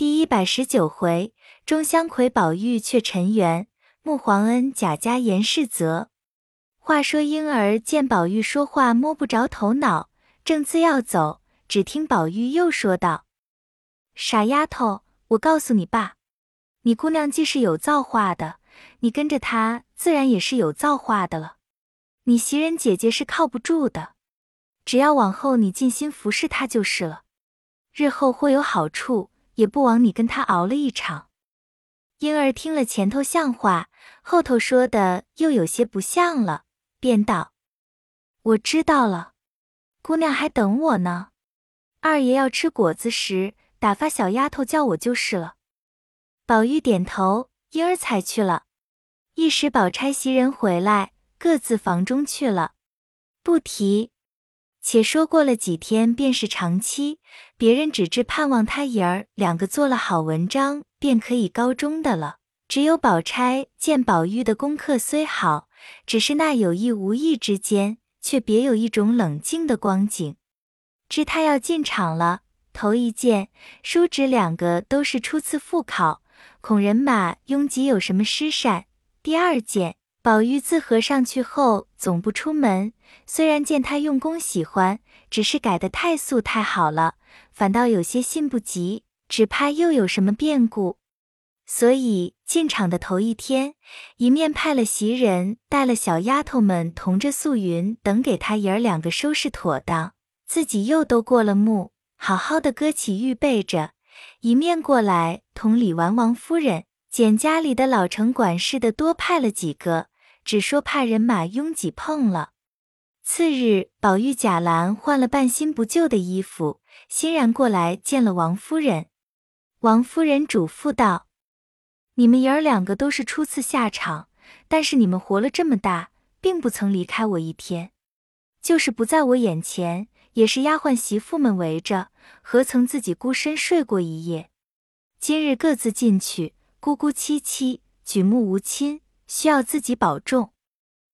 第一百十九回，钟香魁宝玉却尘缘，穆皇恩贾家严世泽。话说婴儿见宝玉说话摸不着头脑，正自要走，只听宝玉又说道：“傻丫头，我告诉你爸，你姑娘既是有造化的，你跟着她自然也是有造化的了。你袭人姐姐是靠不住的，只要往后你尽心服侍她就是了，日后会有好处。”也不枉你跟他熬了一场。婴儿听了前头像话，后头说的又有些不像了，便道：“我知道了，姑娘还等我呢。二爷要吃果子时，打发小丫头叫我就是了。”宝玉点头，婴儿才去了。一时宝钗袭人回来，各自房中去了，不提。且说过了几天，便是长期，别人只知盼望他爷儿两个做了好文章，便可以高中的了。只有宝钗见宝玉的功课虽好，只是那有意无意之间，却别有一种冷静的光景。知他要进场了，头一件叔侄两个都是初次复考，恐人马拥挤有什么失善；第二件。宝玉自和上去后，总不出门。虽然见他用功喜欢，只是改得太素太好了，反倒有些信不及，只怕又有什么变故。所以进场的头一天，一面派了袭人带了小丫头们同着素云等给他爷儿两个收拾妥当，自己又都过了目，好好的搁起预备着；一面过来同李纨王夫人简家里的老城管事的多派了几个。只说怕人马拥挤碰了。次日，宝玉、贾兰换了半新不旧的衣服，欣然过来见了王夫人。王夫人嘱咐道：“你们爷儿两个都是初次下场，但是你们活了这么大，并不曾离开我一天。就是不在我眼前，也是丫鬟媳妇们围着，何曾自己孤身睡过一夜？今日各自进去，孤孤凄凄，举目无亲。”需要自己保重，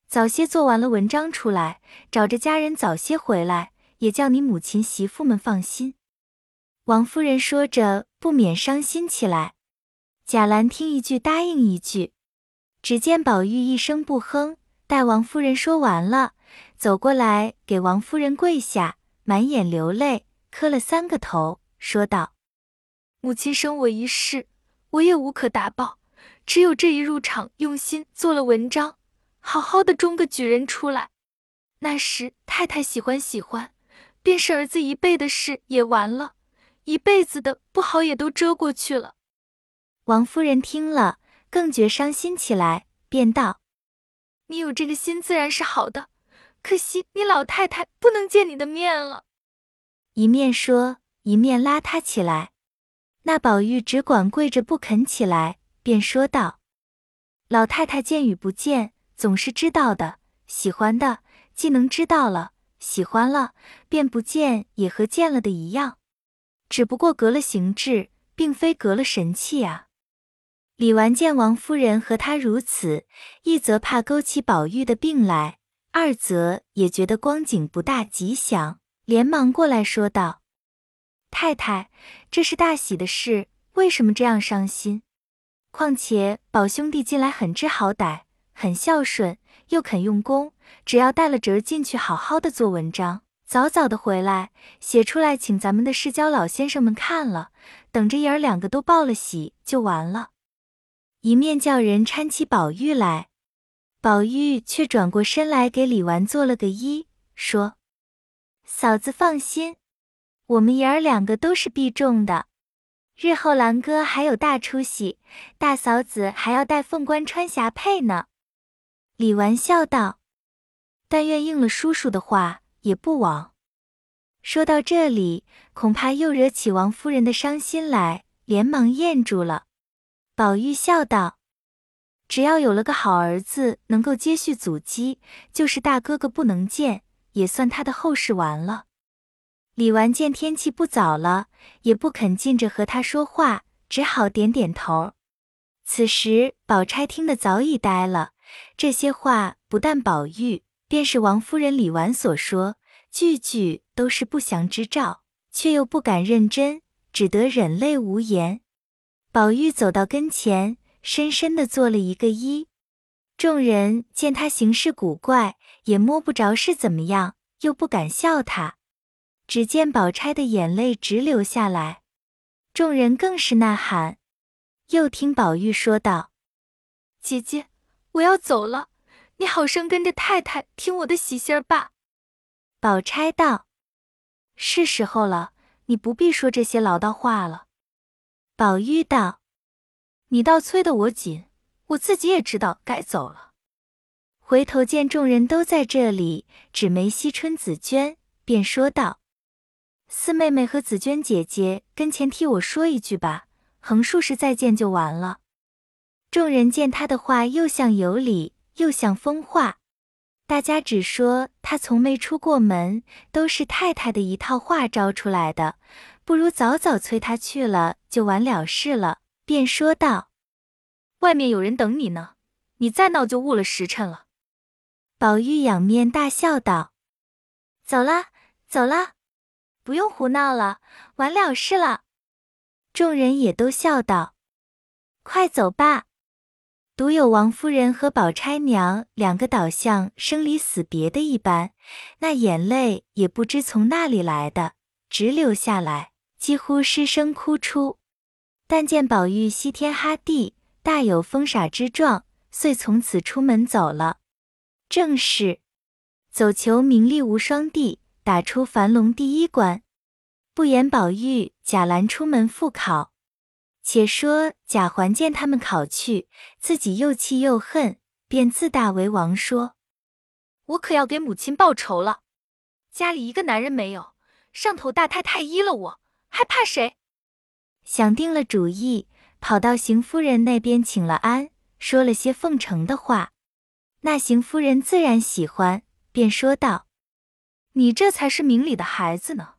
早些做完了文章出来，找着家人早些回来，也叫你母亲媳妇们放心。王夫人说着，不免伤心起来。贾兰听一句答应一句。只见宝玉一声不哼，待王夫人说完了，走过来给王夫人跪下，满眼流泪，磕了三个头，说道：“母亲生我一世，我也无可答报。”只有这一入场，用心做了文章，好好的中个举人出来。那时太太喜欢喜欢，便是儿子一辈的事也完了，一辈子的不好也都遮过去了。王夫人听了，更觉伤心起来，便道：“你有这个心自然是好的，可惜你老太太不能见你的面了。”一面说，一面拉他起来。那宝玉只管跪着不肯起来。便说道：“老太太见与不见，总是知道的。喜欢的，既能知道了，喜欢了，便不见也和见了的一样。只不过隔了形制，并非隔了神气啊。”李纨见王夫人和他如此，一则怕勾起宝玉的病来，二则也觉得光景不大吉祥，连忙过来说道：“太太，这是大喜的事，为什么这样伤心？”况且宝兄弟近来很知好歹，很孝顺，又肯用功。只要带了侄儿进去，好好的做文章，早早的回来写出来，请咱们的世交老先生们看了，等着爷儿两个都报了喜就完了。一面叫人搀起宝玉来，宝玉却转过身来给李纨做了个揖，说：“嫂子放心，我们爷儿两个都是必中的。”日后兰哥还有大出息，大嫂子还要带凤冠穿霞帔呢。李纨笑道：“但愿应了叔叔的话，也不枉。”说到这里，恐怕又惹起王夫人的伤心来，连忙咽住了。宝玉笑道：“只要有了个好儿子，能够接续祖基，就是大哥哥不能见，也算他的后事完了。”李纨见天气不早了，也不肯近着和他说话，只好点点头。此时宝钗听得早已呆了，这些话不但宝玉，便是王夫人、李纨所说，句句都是不祥之兆，却又不敢认真，只得忍泪无言。宝玉走到跟前，深深的做了一个揖。众人见他行事古怪，也摸不着是怎么样，又不敢笑他。只见宝钗的眼泪直流下来，众人更是呐喊。又听宝玉说道：“姐姐，我要走了，你好生跟着太太听我的喜信儿吧。”宝钗道：“是时候了，你不必说这些唠叨话了。”宝玉道：“你倒催得我紧。”我自己也知道该走了，回头见众人都在这里，只没惜春、紫娟，便说道：“四妹妹和紫娟姐姐跟前替我说一句吧，横竖是再见就完了。”众人见他的话又像有理，又像疯话，大家只说他从没出过门，都是太太的一套话招出来的，不如早早催他去了，就完了事了。便说道。外面有人等你呢，你再闹就误了时辰了。宝玉仰面大笑道：“走了，走了，不用胡闹了，完了事了。”众人也都笑道：“快走吧。”独有王夫人和宝钗娘两个倒像生离死别的一般，那眼泪也不知从哪里来的，直流下来，几乎失声哭出。但见宝玉西天哈地。大有疯傻之状，遂从此出门走了。正是走求名利无双地，打出樊笼第一关。不言宝玉、贾兰出门复考，且说贾环见他们考去，自己又气又恨，便自大为王，说：“我可要给母亲报仇了。家里一个男人没有，上头大太太依了我，还怕谁？”想定了主意。跑到邢夫人那边请了安，说了些奉承的话。那邢夫人自然喜欢，便说道：“你这才是明理的孩子呢。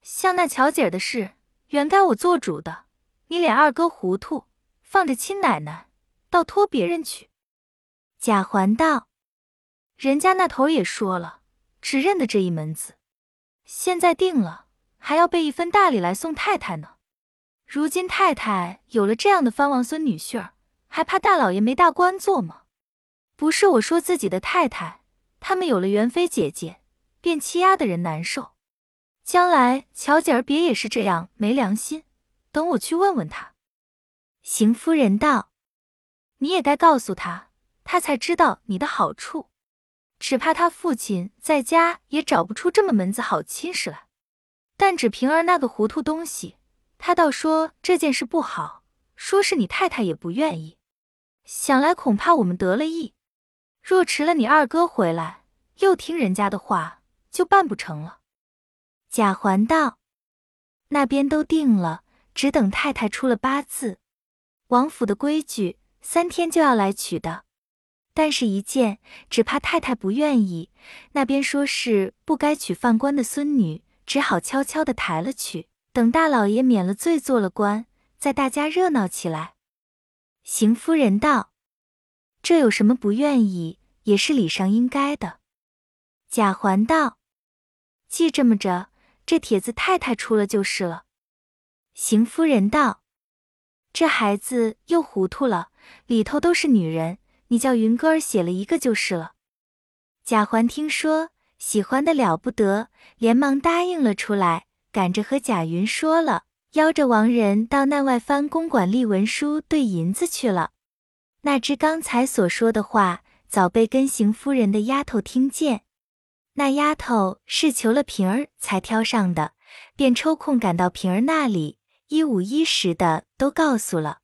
像那巧姐儿的事，原该我做主的。你脸二哥糊涂，放着亲奶奶，倒托别人去。”贾环道：“人家那头也说了，只认得这一门子。现在定了，还要备一份大礼来送太太呢。”如今太太有了这样的藩王孙女婿儿，还怕大老爷没大官做吗？不是我说自己的太太，他们有了元妃姐姐，便欺压的人难受。将来乔姐儿别也是这样没良心。等我去问问他。邢夫人道：“你也该告诉他，他才知道你的好处。只怕他父亲在家也找不出这么门子好亲事来。但只平儿那个糊涂东西。”他倒说这件事不好，说是你太太也不愿意。想来恐怕我们得了意，若迟了你二哥回来，又听人家的话，就办不成了。贾环道：“那边都定了，只等太太出了八字。王府的规矩，三天就要来取的。但是，一见只怕太太不愿意，那边说是不该娶犯官的孙女，只好悄悄的抬了去。”等大老爷免了罪，做了官，再大家热闹起来。邢夫人道：“这有什么不愿意，也是礼上应该的。”贾环道：“既这么着，这帖子太太出了就是了。”邢夫人道：“这孩子又糊涂了，里头都是女人，你叫云哥儿写了一个就是了。”贾环听说，喜欢的了不得，连忙答应了出来。赶着和贾云说了，邀着王仁到那外藩公馆立文书兑银子去了。那只刚才所说的话，早被跟邢夫人的丫头听见。那丫头是求了平儿才挑上的，便抽空赶到平儿那里，一五一十的都告诉了。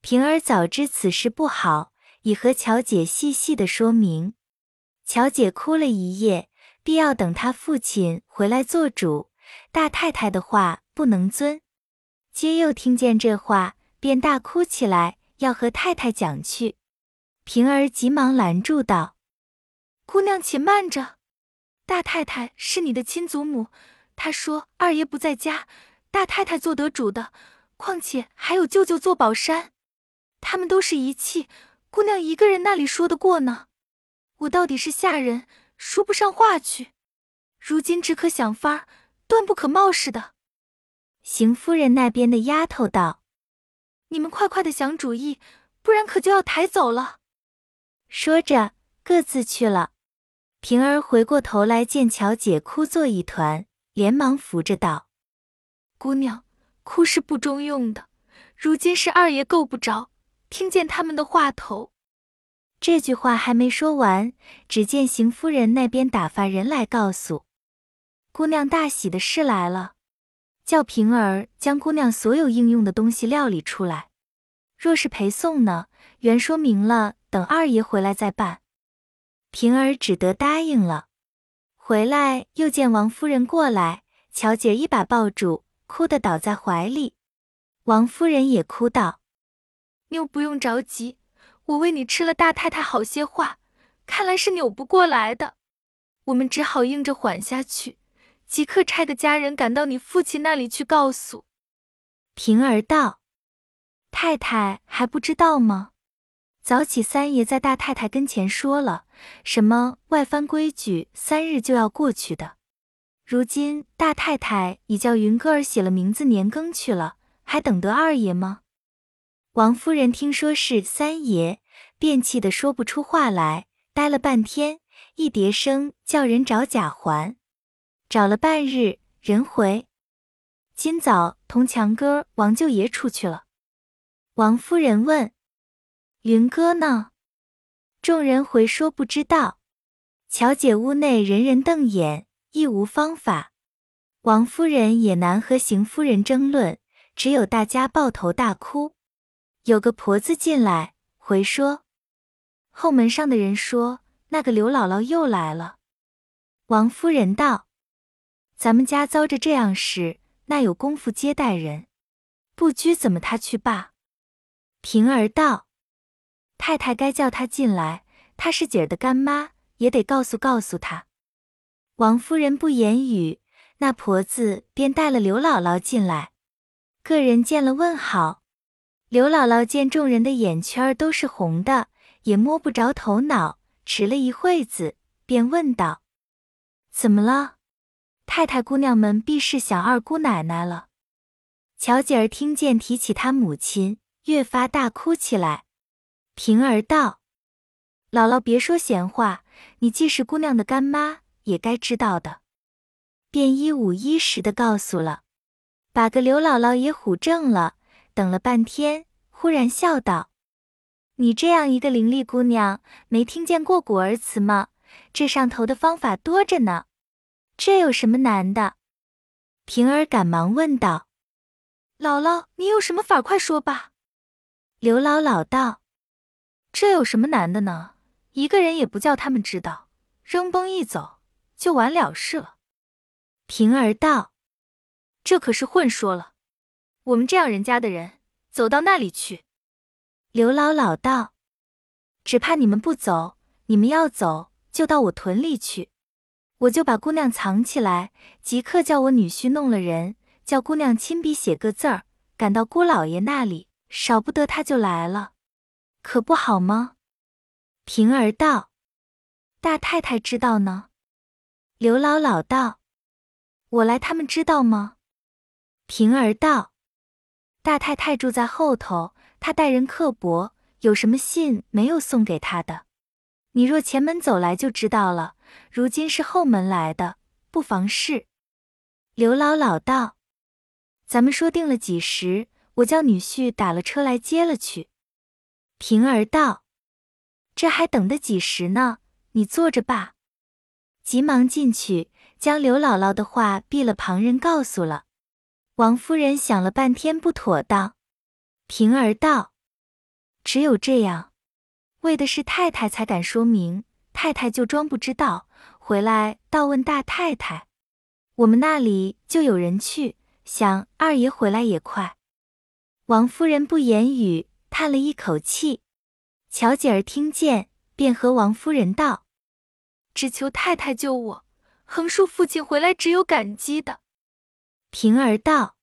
平儿早知此事不好，已和乔姐细细的说明。乔姐哭了一夜，必要等她父亲回来做主。大太太的话不能遵，接又听见这话，便大哭起来，要和太太讲去。平儿急忙拦住道：“姑娘且慢着，大太太是你的亲祖母，她说二爷不在家，大太太做得主的。况且还有舅舅做宝山，他们都是遗弃，姑娘一个人那里说得过呢？我到底是下人，说不上话去。如今只可想法。”断不可冒失的。邢夫人那边的丫头道：“你们快快的想主意，不然可就要抬走了。”说着，各自去了。平儿回过头来，见乔姐哭作一团，连忙扶着道：“姑娘，哭是不中用的。如今是二爷够不着，听见他们的话头。”这句话还没说完，只见邢夫人那边打发人来告诉姑娘，大喜的事来了，叫平儿将姑娘所有应用的东西料理出来。若是陪送呢，原说明了等二爷回来再办。平儿只得答应了。回来又见王夫人过来，乔姐一把抱住，哭得倒在怀里。王夫人也哭道：“妞不用着急，我为你吃了大太太好些话，看来是扭不过来的。我们只好硬着缓下去，即刻差个家人赶到你父亲那里去告诉。”平儿道：“太太还不知道吗？”早起三爷在大太太跟前说了，什么外藩规矩三日就要过去的。如今大太太已叫云哥儿写了名字年羹去了，还等得二爷吗？王夫人听说是三爷，便气得说不出话来，呆了半天，一叠声叫人找贾环，找了半日，人回今早同强哥王舅爷出去了。王夫人问。云哥呢？众人回说不知道。乔姐屋内人人瞪眼，亦无方法。王夫人也难和邢夫人争论，只有大家抱头大哭。有个婆子进来回说，后门上的人说那个刘姥姥又来了。王夫人道：“咱们家遭着这样事，那有功夫接待人？不拘怎么他去罢。”平儿道。太太该叫她进来，她是姐儿的干妈，也得告诉告诉她。王夫人不言语，那婆子便带了刘姥姥进来，个人见了问好。刘姥姥见众人的眼圈儿都是红的，也摸不着头脑，迟了一会子，便问道：“怎么了？太太姑娘们必是想二姑奶奶了。”乔姐儿听见提起她母亲，越发大哭起来。平儿道：“姥姥别说闲话，你既是姑娘的干妈，也该知道的。”便一五一十的告诉了，把个刘姥姥也唬正了。等了半天，忽然笑道：“你这样一个伶俐姑娘，没听见过古儿词吗？这上头的方法多着呢，这有什么难的？”平儿赶忙问道：“姥姥，你有什么法？快说吧。”刘姥姥道。这有什么难的呢？一个人也不叫他们知道，扔崩一走就完了事了。平儿道：“这可是混说了，我们这样人家的人走到那里去？”刘姥姥道：“只怕你们不走，你们要走就到我屯里去，我就把姑娘藏起来，即刻叫我女婿弄了人，叫姑娘亲笔写个字儿，赶到姑老爷那里，少不得他就来了。”可不好吗？平儿道：“大太太知道呢。”刘姥姥道：“我来，他们知道吗？”平儿道：“大太太住在后头，她待人刻薄，有什么信没有送给她的？你若前门走来就知道了。如今是后门来的，不妨事。”刘姥姥道：“咱们说定了几时？我叫女婿打了车来接了去。”平儿道：“这还等得几时呢？你坐着吧。”急忙进去，将刘姥姥的话避了旁人告诉了王夫人。想了半天不妥当。平儿道：“只有这样，为的是太太才敢说明，太太就装不知道，回来倒问大太太。我们那里就有人去，想二爷回来也快。”王夫人不言语。叹了一口气，乔姐儿听见，便和王夫人道：“只求太太救我，横竖父亲回来只有感激的。”平儿道：“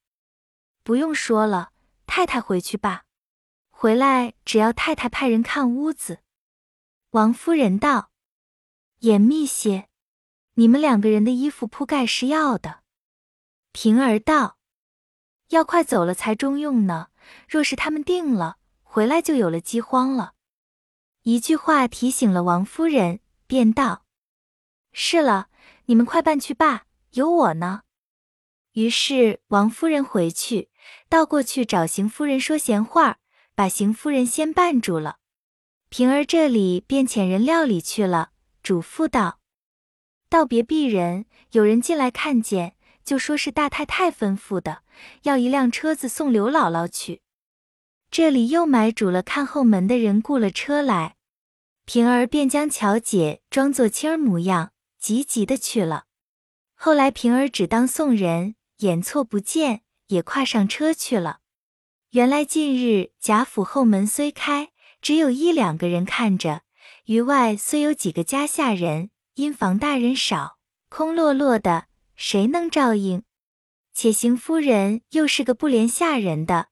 不用说了，太太回去吧。回来只要太太派人看屋子。”王夫人道：“严密些，你们两个人的衣服铺盖是要的。”平儿道：“要快走了才中用呢。若是他们定了，回来就有了饥荒了。一句话提醒了王夫人，便道：“是了，你们快办去罢，有我呢。”于是王夫人回去，倒过去找邢夫人说闲话，把邢夫人先绊住了。平儿这里便遣人料理去了，嘱咐道：“道别鄙人，有人进来看见，就说是大太太吩咐的，要一辆车子送刘姥姥去。这里又买主了看后门的人雇了车来，平儿便将巧姐装作青儿模样，急急的去了。后来平儿只当送人，眼错不见，也跨上车去了。原来近日贾府后门虽开。”只有一两个人看着，余外虽有几个家下人，因房大人少，空落落的，谁能照应？且邢夫人又是个不怜下人的，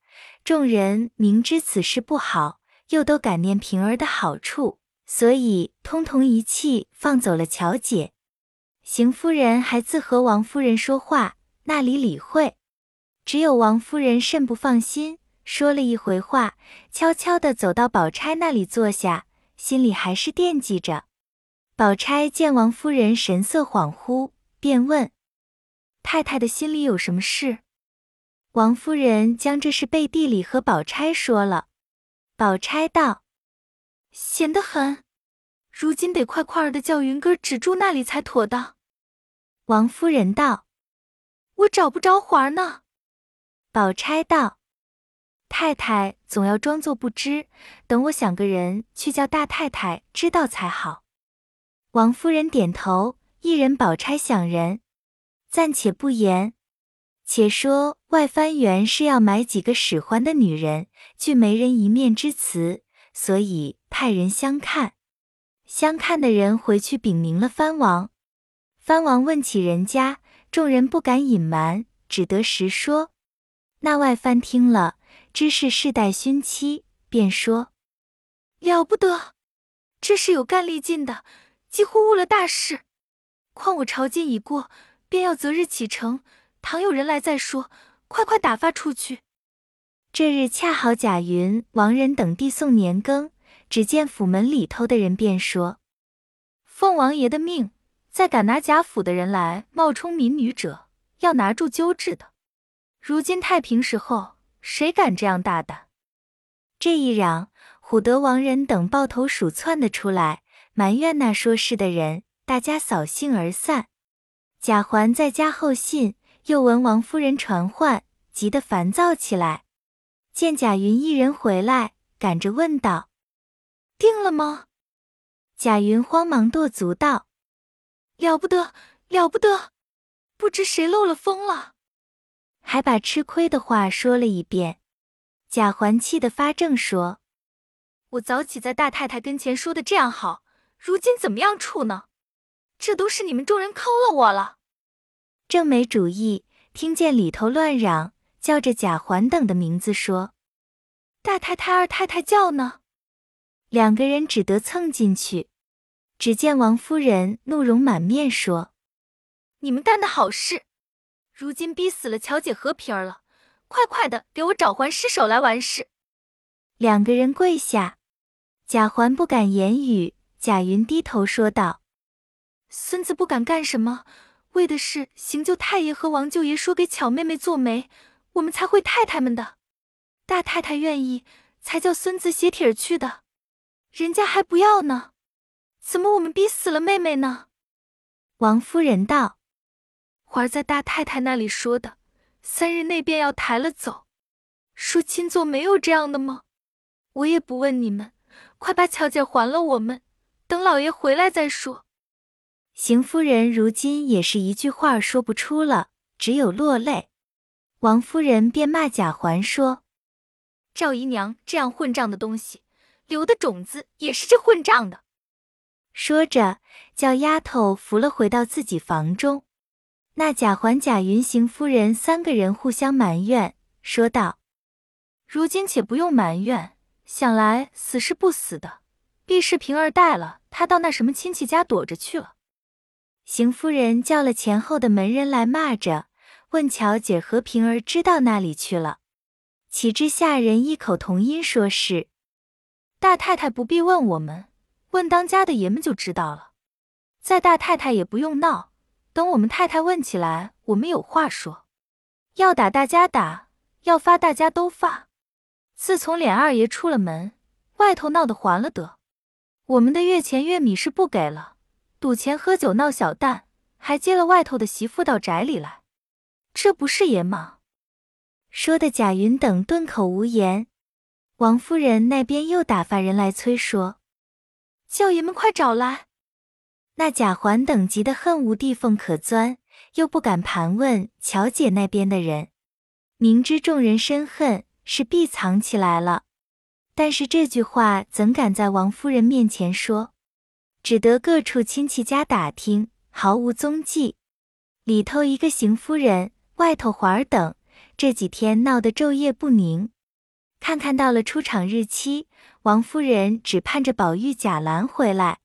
众人明知此事不好，又都感念平儿的好处，所以通通一气放走了乔姐。邢夫人还自和王夫人说话，那里理会？只有王夫人甚不放心。说了一回话，悄悄地走到宝钗那里坐下，心里还是惦记着。宝钗见王夫人神色恍惚，便问：“太太的心里有什么事？”王夫人将这事背地里和宝钗说了。宝钗道：“闲得很，如今得快快儿的叫云哥止住那里才妥当。”王夫人道：“我找不着环儿呢。”宝钗道。太太总要装作不知，等我想个人去叫大太太知道才好。王夫人点头，一人宝钗想人，暂且不言。且说外藩原是要买几个使唤的女人，据媒人一面之词，所以派人相看。相看的人回去禀明了藩王，藩王问起人家，众人不敢隐瞒，只得实说。那外藩听了。知是世代勋妻，便说：“了不得，这是有干力劲的，几乎误了大事。况我朝觐已过，便要择日启程，倘有人来再说，快快打发出去。”这日恰好贾云、王仁等递送年羹，只见府门里头的人便说：“奉王爷的命，再敢拿贾府的人来冒充民女者，要拿住揪治的。如今太平时候。”谁敢这样大胆？这一嚷，唬得王仁等抱头鼠窜的出来，埋怨那说事的人。大家扫兴而散。贾环在家候信，又闻王夫人传唤，急得烦躁起来。见贾云一人回来，赶着问道：“定了吗？”贾云慌忙跺足道：“了不得，了不得！不知谁漏了风了。”还把吃亏的话说了一遍，贾环气得发怔，说：“我早起在大太太跟前说的这样好，如今怎么样处呢？这都是你们众人坑了我了。”正没主意，听见里头乱嚷，叫着贾环等的名字，说：“大太太、二太太叫呢。”两个人只得蹭进去，只见王夫人怒容满面，说：“你们干的好事！”如今逼死了乔姐和平儿了，快快的给我找还尸首来完事。两个人跪下，贾环不敢言语。贾云低头说道：“孙子不敢干什么，为的是邢舅太爷和王舅爷说给巧妹妹做媒，我们才会太太们的。大太太愿意，才叫孙子写帖儿去的。人家还不要呢，怎么我们逼死了妹妹呢？”王夫人道。环儿在大太太那里说的，三日内便要抬了走。说亲做没有这样的吗？我也不问你们，快把巧姐还了我们，等老爷回来再说。邢夫人如今也是一句话说不出了，只有落泪。王夫人便骂贾环说：“赵姨娘这样混账的东西，留的种子也是这混账的。”说着，叫丫头扶了回到自己房中。那贾环、贾云、邢夫人三个人互相埋怨，说道：“如今且不用埋怨，想来死是不死的，必是平儿带了他到那什么亲戚家躲着去了。”邢夫人叫了前后的门人来骂着，问巧姐和平儿知道那里去了。岂知下人异口同音说是大太太不必问我们，问当家的爷们就知道了。再大太太也不用闹，等我们太太问起来，我们有话说。要打大家打，要发大家都发。自从琏二爷出了门，外头闹得还了得。我们的月钱月米是不给了，赌钱喝酒闹小旦，还接了外头的媳妇到宅里来，这不是爷吗？说的贾云等顿口无言。王夫人那边又打发人来催说：“叫爷们快找来。”那贾环等急得恨无地缝可钻，又不敢盘问乔姐那边的人，明知众人深恨，是必藏起来了。但是这句话怎敢在王夫人面前说？只得各处亲戚家打听，毫无踪迹。里头一个邢夫人，外头环儿等，这几天闹得昼夜不宁。看看到了出场日期，王夫人只盼着宝玉、贾兰回来。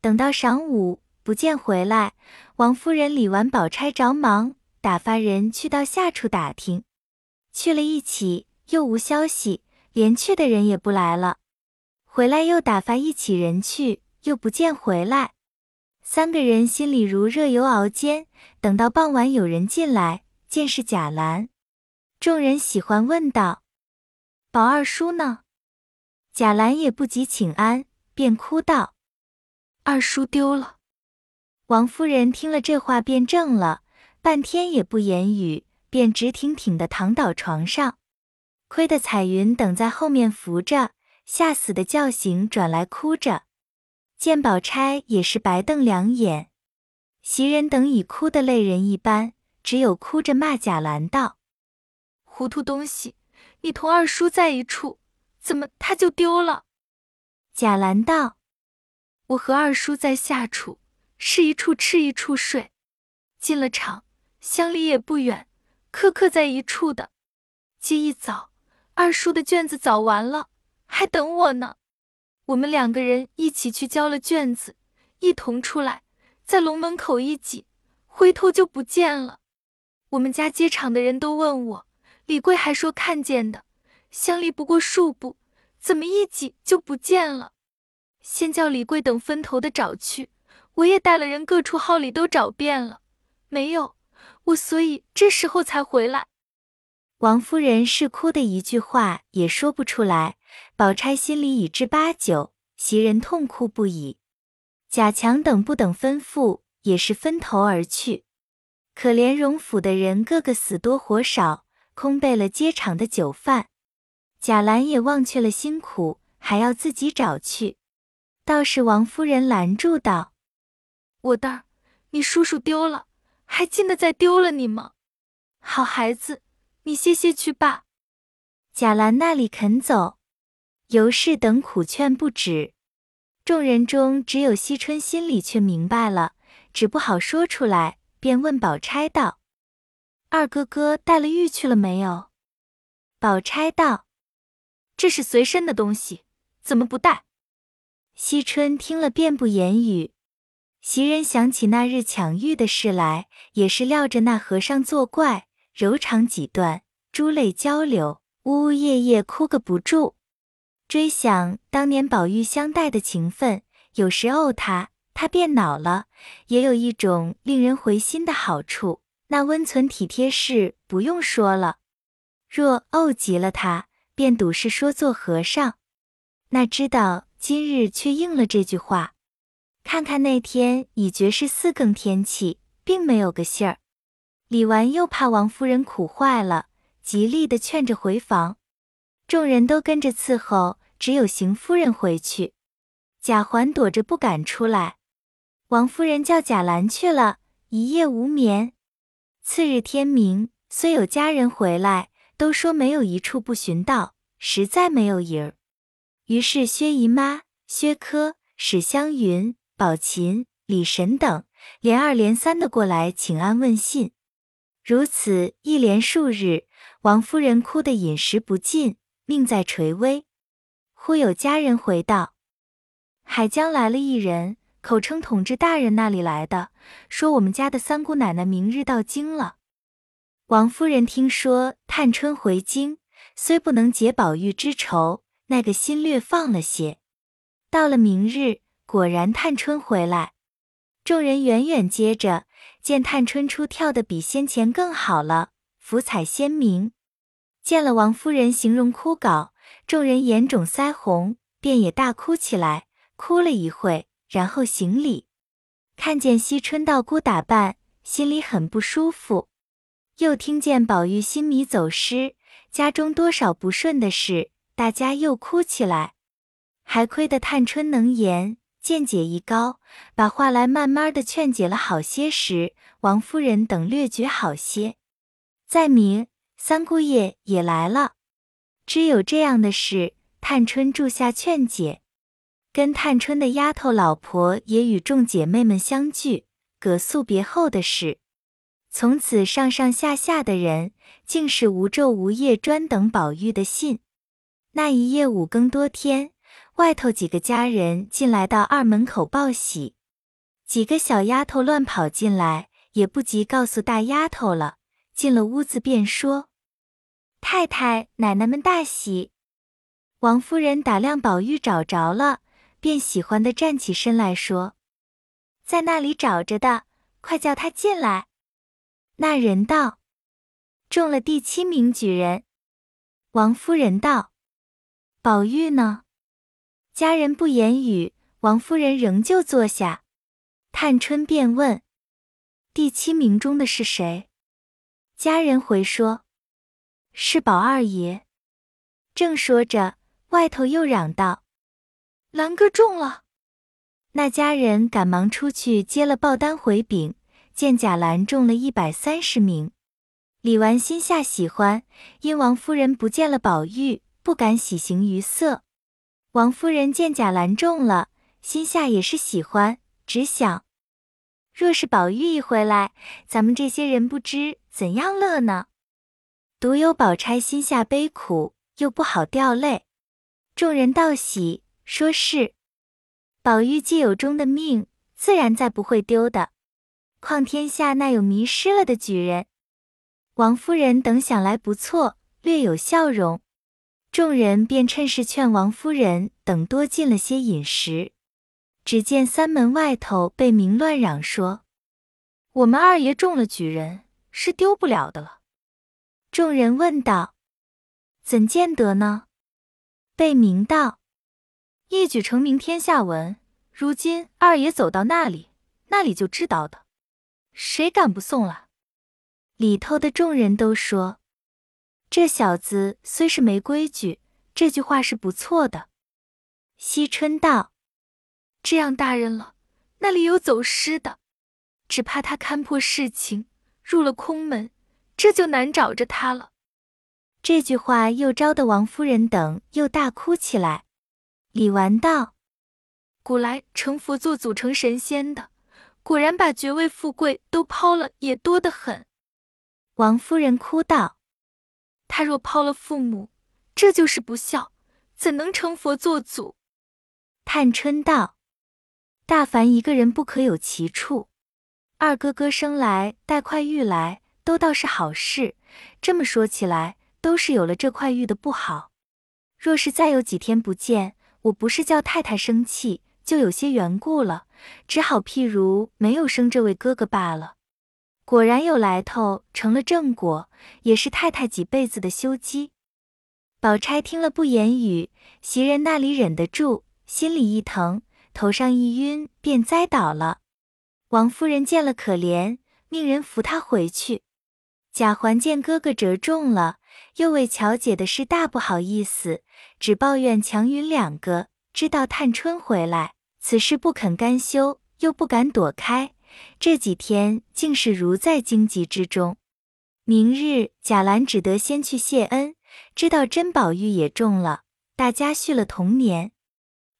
等到晌午不见回来，王夫人理完宝钗着忙打发人去到下处打听，去了一起又无消息。连去的人也不来了，回来又打发一起人去，又不见回来。三个人心里如热油熬煎。等到傍晚，有人进来，见是贾兰，众人喜欢问道：“宝二叔呢？”贾兰也不及请安，便哭道：“二叔丢了。”王夫人听了这话，便怔了，半天也不言语，便直挺挺的躺倒床上。亏得彩云等在后面扶着，吓死的叫醒，转来哭着。见宝钗也是白瞪两眼，袭人等已哭得泪人一般，只有哭着骂贾兰道：“糊涂东西，你同二叔在一处，怎么他就丢了？”贾兰道：“我和二叔在下处，是一处吃一处睡，进了厂，乡里也不远，刻刻在一处的。今一早。”二叔的卷子早完了，还等我呢。我们两个人一起去交了卷子，一同出来，在龙门口一挤，回头就不见了。我们家接场的人都问我，李贵还说看见的，相离不过数步，怎么一挤就不见了？先叫李贵等分头的找去，我也带了人各处号里都找遍了，没有，我所以这时候才回来。王夫人是哭的一句话也说不出来，宝钗心里已知八九，袭人痛哭不已。贾强等不等吩咐，也是分头而去。可怜荣府的人个个死多活少，空备了接场的酒饭。贾兰也忘却了辛苦，还要自己找去。倒是王夫人拦住道：“我的儿，你叔叔丢了，还禁得再丢了你吗？好孩子。”你歇歇去吧。贾兰那里肯走，尤氏等苦劝不止。众人中只有惜春心里却明白了，只不好说出来，便问宝钗道：“二哥哥带了玉去了没有？”宝钗道：“这是随身的东西，怎么不带？”惜春听了便不言语。袭人想起那日抢玉的事来，也是料着那和尚作怪。柔肠几段，珠泪交流，呜呜咽咽哭个不住。追想当年宝玉相待的情分，有时怄他，他便恼了；也有一种令人回心的好处，那温存体贴事不用说了。若怄极了他，便赌是说做和尚。那知道今日却应了这句话。看看那天已觉是四更天气，并没有个信儿。李纨又怕王夫人苦坏了，极力的劝着回房。众人都跟着伺候，只有邢夫人回去。贾环躲着不敢出来。王夫人叫贾兰去了，一夜无眠。次日天明，虽有家人回来，都说没有一处不寻到，实在没有影儿。于是薛姨妈、薛科、史湘云、宝琴、李神等连二连三的过来请安问信。如此一连数日，王夫人哭得饮食不进，命在垂危。忽有家人回道：“海江来了一人，口称统治大人那里来的，说我们家的三姑奶奶明日到京了。”王夫人听说探春回京，虽不能解宝玉之愁，那个心略放了些。到了明日，果然探春回来，众人远远接着，见探春出跳的比先前更好了，福彩鲜明。见了王夫人形容枯槁，众人眼肿腮红，便也大哭起来，哭了一会，然后行礼。看见惜春道姑打扮，心里很不舒服。又听见宝玉新米走失，家中多少不顺的事，大家又哭起来。还亏得探春能言，见解一高，把话来慢慢的劝解了好些时，王夫人等略觉好些。再明三姑爷也来了，只有这样的事，探春住下劝解，跟探春的丫头老婆也与众姐妹们相聚，葛诉别后的事。从此上上下下的人，竟是无昼无夜专等宝玉的信。那一夜五更多天，外头几个家人进来到二门口报喜，几个小丫头乱跑进来，也不及告诉大丫头了。进了屋子便说：“太太奶奶们大喜。”王夫人打量宝玉找着了，便喜欢的站起身来说：“在那里找着的，快叫他进来。”那人道：“中了第七名举人。”王夫人道：“宝玉呢？”家人不言语，王夫人仍旧坐下。探春便问：“第七名中的是谁？”家人回说：“是宝二爷。”正说着，外头又嚷道：“兰哥中了！”那家人赶忙出去接了报单回禀。见贾兰中了一百三十名，李纨心下喜欢，因王夫人不见了宝玉，不敢喜形于色。王夫人见贾兰中了，心下也是喜欢，只想若是宝玉一回来，咱们这些人不知怎样乐呢？独有宝钗心下悲苦，又不好掉泪。众人道喜，说是宝玉既有中的命，自然再不会丢的。况天下那有迷失了的举人？王夫人等想来不错，略有笑容。众人便趁势劝王夫人等多进了些饮食。只见三门外头被明乱嚷说：“我们二爷中了举人，是丢不了的了。”众人问道：“怎见得呢？”贝明道：“一举成名天下闻，如今二爷走到那里，那里就知道的。”谁敢不送了？里头的众人都说：“这小子虽是没规矩，这句话是不错的。”惜春道：“这样大人了，那里有走失的？只怕他看破事情，入了空门，这就难找着他了。”这句话又招得王夫人等又大哭起来。李纨道：“古来成佛做祖成神仙的。”果然把爵位富贵都抛了，也多得很。王夫人哭道：“他若抛了父母，这就是不孝，怎能成佛做祖？”探春道：“大凡一个人不可有其处。二哥哥生来带块玉来，都倒是好事。这么说起来，都是有了这块玉的不好。若是再有几天不见，我不是叫太太生气。”就有些缘故了，只好譬如没有生这位哥哥罢了。果然有来头，成了正果，也是太太几辈子的修积。宝钗听了不言语，袭人那里忍得住，心里一疼，头上一晕，便栽倒了。王夫人见了可怜，命人扶她回去。贾环见哥哥折中了，又为巧姐的事大不好意思，只抱怨强云两个，知道探春回来。此事不肯甘休，又不敢躲开，这几天竟是如在荆棘之中。明日贾兰只得先去谢恩，知道甄宝玉也中了，大家续了同年。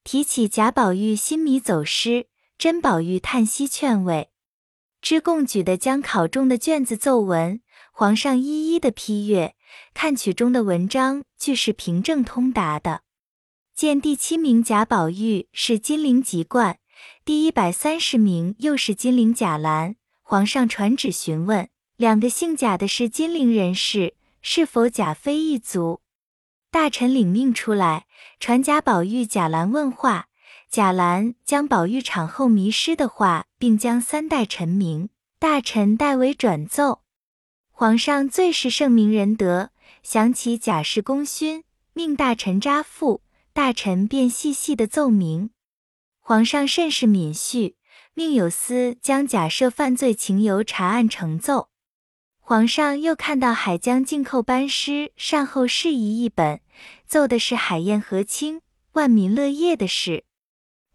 提起贾宝玉新米走失，甄宝玉叹息劝慰，知贡举的将考中的卷子奏文，皇上一一的批阅，看曲中的文章俱是平正通达的。见第七名贾宝玉是金陵籍贯，第一百三十名又是金陵贾兰。皇上传旨询问，两个姓贾的是金陵人士，是否贾妃一族？大臣领命出来，传贾宝玉、贾兰问话。贾兰将宝玉产后迷失的话，并将三代臣名、大臣代为转奏。皇上最是圣明仁德，想起贾氏功勋，命大臣扎付，大臣便细细的奏明。皇上甚是敏恤，命有司将贾赦犯罪情由查案呈奏。皇上又看到海江进寇班师善后事宜一本，奏的是海晏河清、万民乐业的事。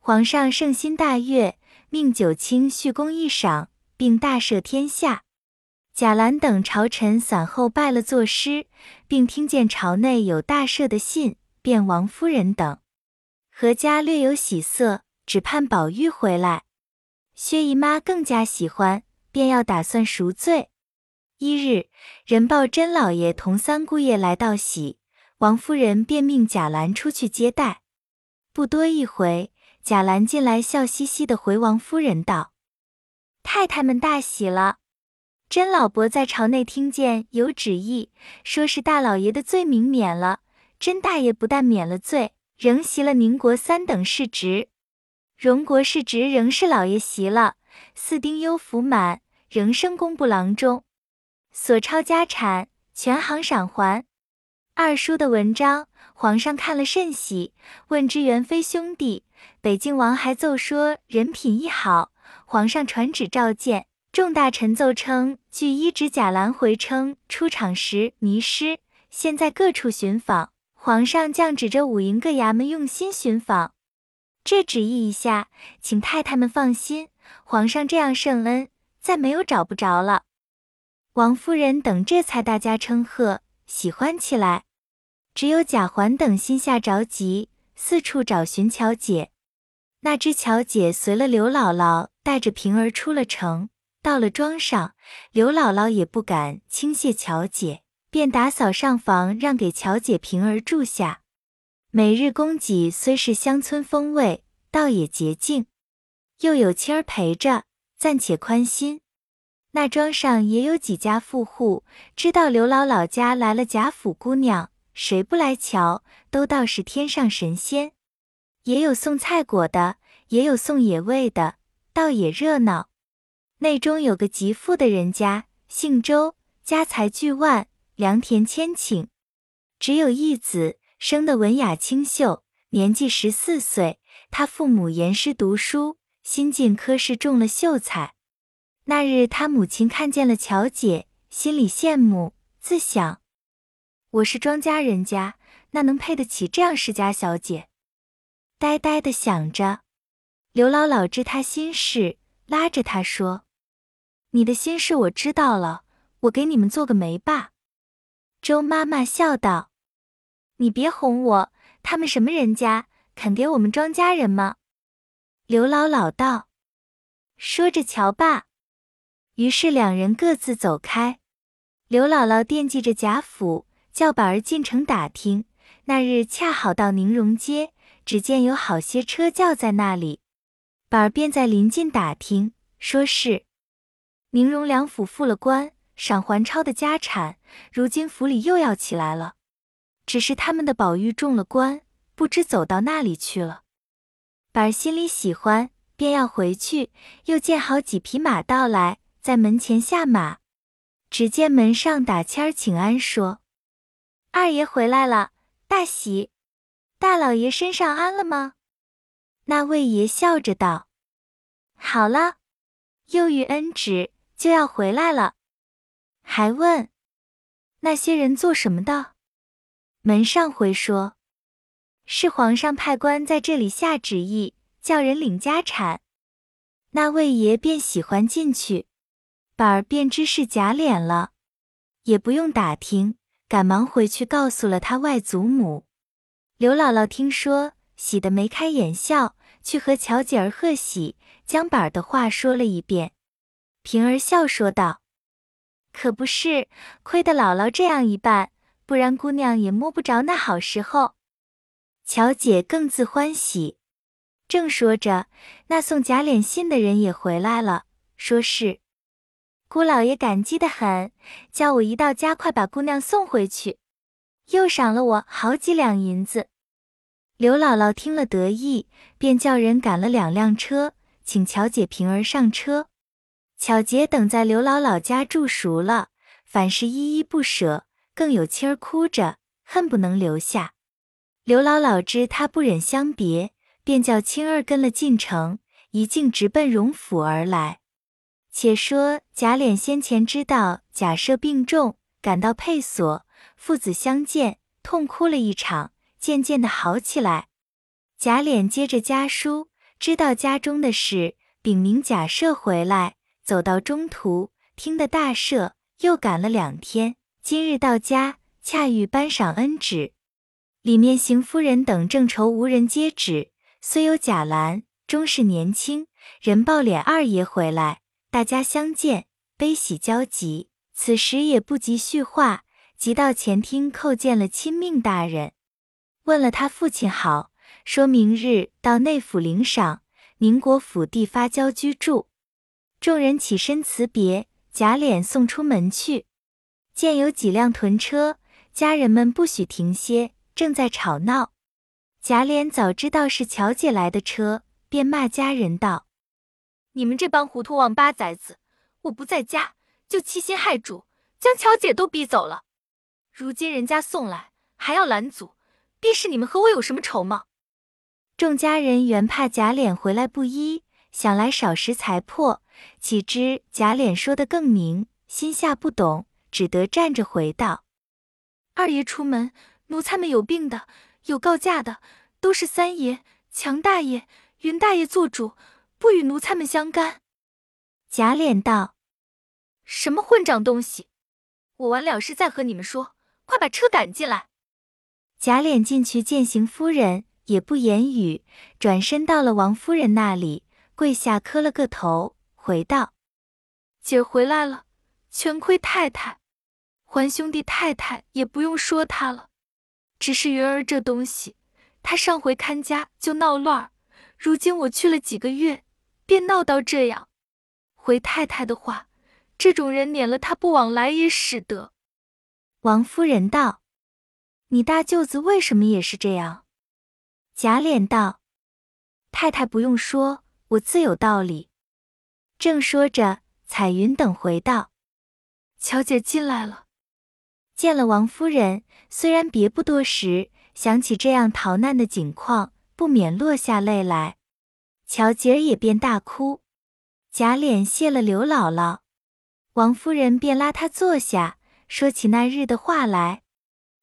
皇上圣心大悦，命九卿叙功一赏，并大赦天下。贾兰等朝臣散后拜了作诗，并听见朝内有大赦的信，便王夫人等阖家略有喜色。只盼宝玉回来，薛姨妈更加喜欢，便要打算赎罪。一日，人报甄老爷同三姑爷来道喜，王夫人便命贾兰出去接待。不多一回，贾兰进来，笑嘻嘻的回王夫人道：“太太们大喜了，甄老伯在朝内听见有旨意，说是大老爷的罪名免了，甄大爷不但免了罪，仍袭了宁国三等世职。”荣国世职仍是老爷袭了，四丁忧福满，仍升工部郎中，所抄家产全行赏还。二叔的文章，皇上看了甚喜，问之元妃兄弟，北静王还奏说人品亦好。皇上传旨召见，众大臣奏称，据一指贾兰回称出场时迷失，现在各处寻访。皇上降旨着五营各衙门用心寻访。这旨意一下，请太太们放心，皇上这样圣恩，再没有找不着了。王夫人等这才大家称贺，喜欢起来。只有贾环等心下着急，四处找寻巧姐。那只巧姐随了刘姥姥，带着平儿出了城，到了庄上，刘姥姥也不敢轻谢巧姐，便打扫上房，让给巧姐平儿住下。每日供给虽是乡村风味，倒也洁净，又有妻儿陪着，暂且宽心。那庄上也有几家富户，知道刘姥姥家来了贾府姑娘，谁不来瞧，都道是天上神仙。也有送菜果的，也有送野味的，倒也热闹。内中有个极富的人家，姓周，家财巨万，良田千顷，只有一子。生得文雅清秀，年纪十四岁。他父母严师读书，新进科试中了秀才。那日他母亲看见了乔姐，心里羡慕，自想：我是庄家人家，那能配得起这样世家小姐？呆呆的想着。刘姥姥知他心事，拉着他说：“你的心事我知道了，我给你们做个媒吧。”周妈妈笑道。你别哄我，他们什么人家，肯给我们庄家人吗？刘姥姥道。说着瞧吧，于是两人各自走开。刘姥姥惦记着贾府，叫板儿进城打听。那日恰好到宁荣街，只见有好些车轿在那里，板儿便在临近打听，说是宁荣两府复了官，赏还超的家产，如今府里又要起来了。只是他们的宝玉中了官，不知走到那里去了。板儿心里喜欢，便要回去，又见好几匹马到来，在门前下马。只见门上打签儿请安，说：“二爷回来了，大喜！大老爷身上安了吗？”那位爷笑着道：“好了，又遇恩旨，就要回来了。”还问那些人做什么的。门上回说，是皇上派官在这里下旨意，叫人领家产。那位爷便喜欢进去，板儿便知是假脸了，也不用打听，赶忙回去告诉了他外祖母。刘姥姥听说，喜得眉开眼笑，去和乔姐儿贺喜，将板儿的话说了一遍。平儿笑说道：“可不是，亏得姥姥这样一办。”不然姑娘也摸不着那好时候。乔姐更自欢喜，正说着，那送假脸信的人也回来了，说是姑老爷感激的很，叫我一到家快把姑娘送回去，又赏了我好几两银子。刘姥姥听了得意，便叫人赶了两辆车，请乔姐、平儿上车。巧姐等在刘姥姥家住熟了，反是依依不舍，更有妻儿哭着，恨不能留下。刘姥姥知他不忍相别，便叫青儿跟了进城，一径直奔荣府而来。且说贾琏先前知道贾赦病重，赶到配所，父子相见，痛哭了一场，渐渐的好起来。贾琏接着家书，知道家中的事，禀明贾赦回来，走到中途，听得大赦，又赶了两天，今日到家，恰遇颁赏恩旨，里面邢夫人等正愁无人接旨，虽有贾兰，终是年轻人报脸二爷回来。大家相见，悲喜交集。此时也不及叙话，即到前厅叩见了亲命大人，问了他父亲好，说明日到内府领赏，宁国府地发交居住。众人起身辞别，贾琏送出门去，见有几辆屯车，家人们不许停歇，正在吵闹。贾琏早知道是乔姐来的车，便骂家人道。你们这帮糊涂王八崽子！我不在家，就欺心害主，将乔姐都逼走了。如今人家送来，还要拦阻，必是你们和我有什么仇吗？众家人原怕贾琏回来不依，想来少时才破，岂知贾琏说的更明，心下不懂，只得站着回道：“二爷出门，奴才们有病的，有告假的，都是三爷、强大爷、云大爷做主。”不与奴才们相干。贾琏道：“什么混账东西！我完了事再和你们说。快把车赶进来。”贾琏进去见邢夫人，也不言语，转身到了王夫人那里，跪下磕了个头，回道：“姐回来了，全亏太太，还兄弟太太也不用说他了。只是云儿这东西，他上回看家就闹乱，如今我去了几个月。”便闹到这样，回太太的话，这种人撵了他不往来也使得。王夫人道：“你大舅子为什么也是这样？”贾琏道：“太太不用说，我自有道理。”正说着，彩云等回道：“乔姐进来了。”见了王夫人，虽然别不多时，想起这样逃难的景况，不免落下泪来。乔姐儿也便大哭，贾琏谢了刘姥姥，王夫人便拉他坐下，说起那日的话来。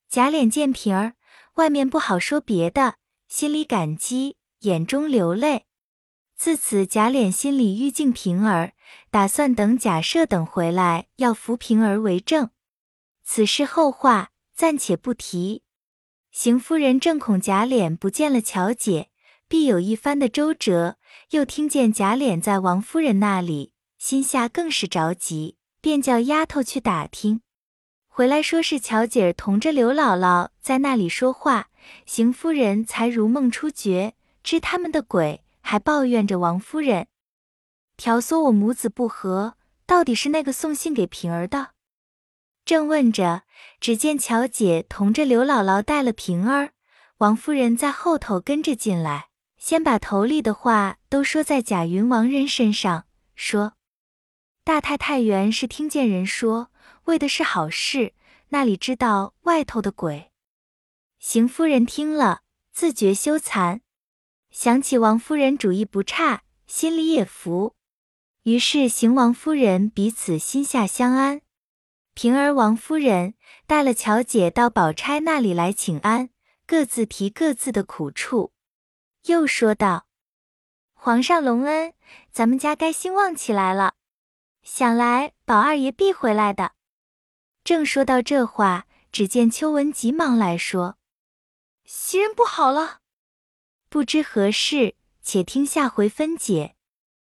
贾琏见平儿，外面不好说别的，心里感激，眼中流泪。自此，贾琏心里愈敬平儿，打算等贾赦等回来，要扶平儿为正。此事后话暂且不提。邢夫人正恐贾琏不见了乔姐。必有一番的周折，又听见贾琏在王夫人那里，心下更是着急，便叫丫头去打听，回来说是乔姐儿同着刘姥姥在那里说话，邢夫人才如梦初觉，知他们的鬼，还抱怨着王夫人挑唆我母子不和，到底是那个送信给平儿的。正问着，只见乔姐同着刘姥姥带了平儿，王夫人在后头跟着进来。先把头里的话都说在贾云王人身上，说大太太原是听见人说，为的是好事，那里知道外头的鬼。邢夫人听了，自觉羞惭，想起王夫人主意不差，心里也服。于是邢王夫人彼此心下相安。平儿、王夫人带了乔姐到宝钗那里来请安，各自提各自的苦处。又说道：“皇上隆恩，咱们家该兴旺起来了。想来宝二爷必回来的。”正说到这话，只见秋文急忙来说：“袭人不好了，不知何事，且听下回分解。”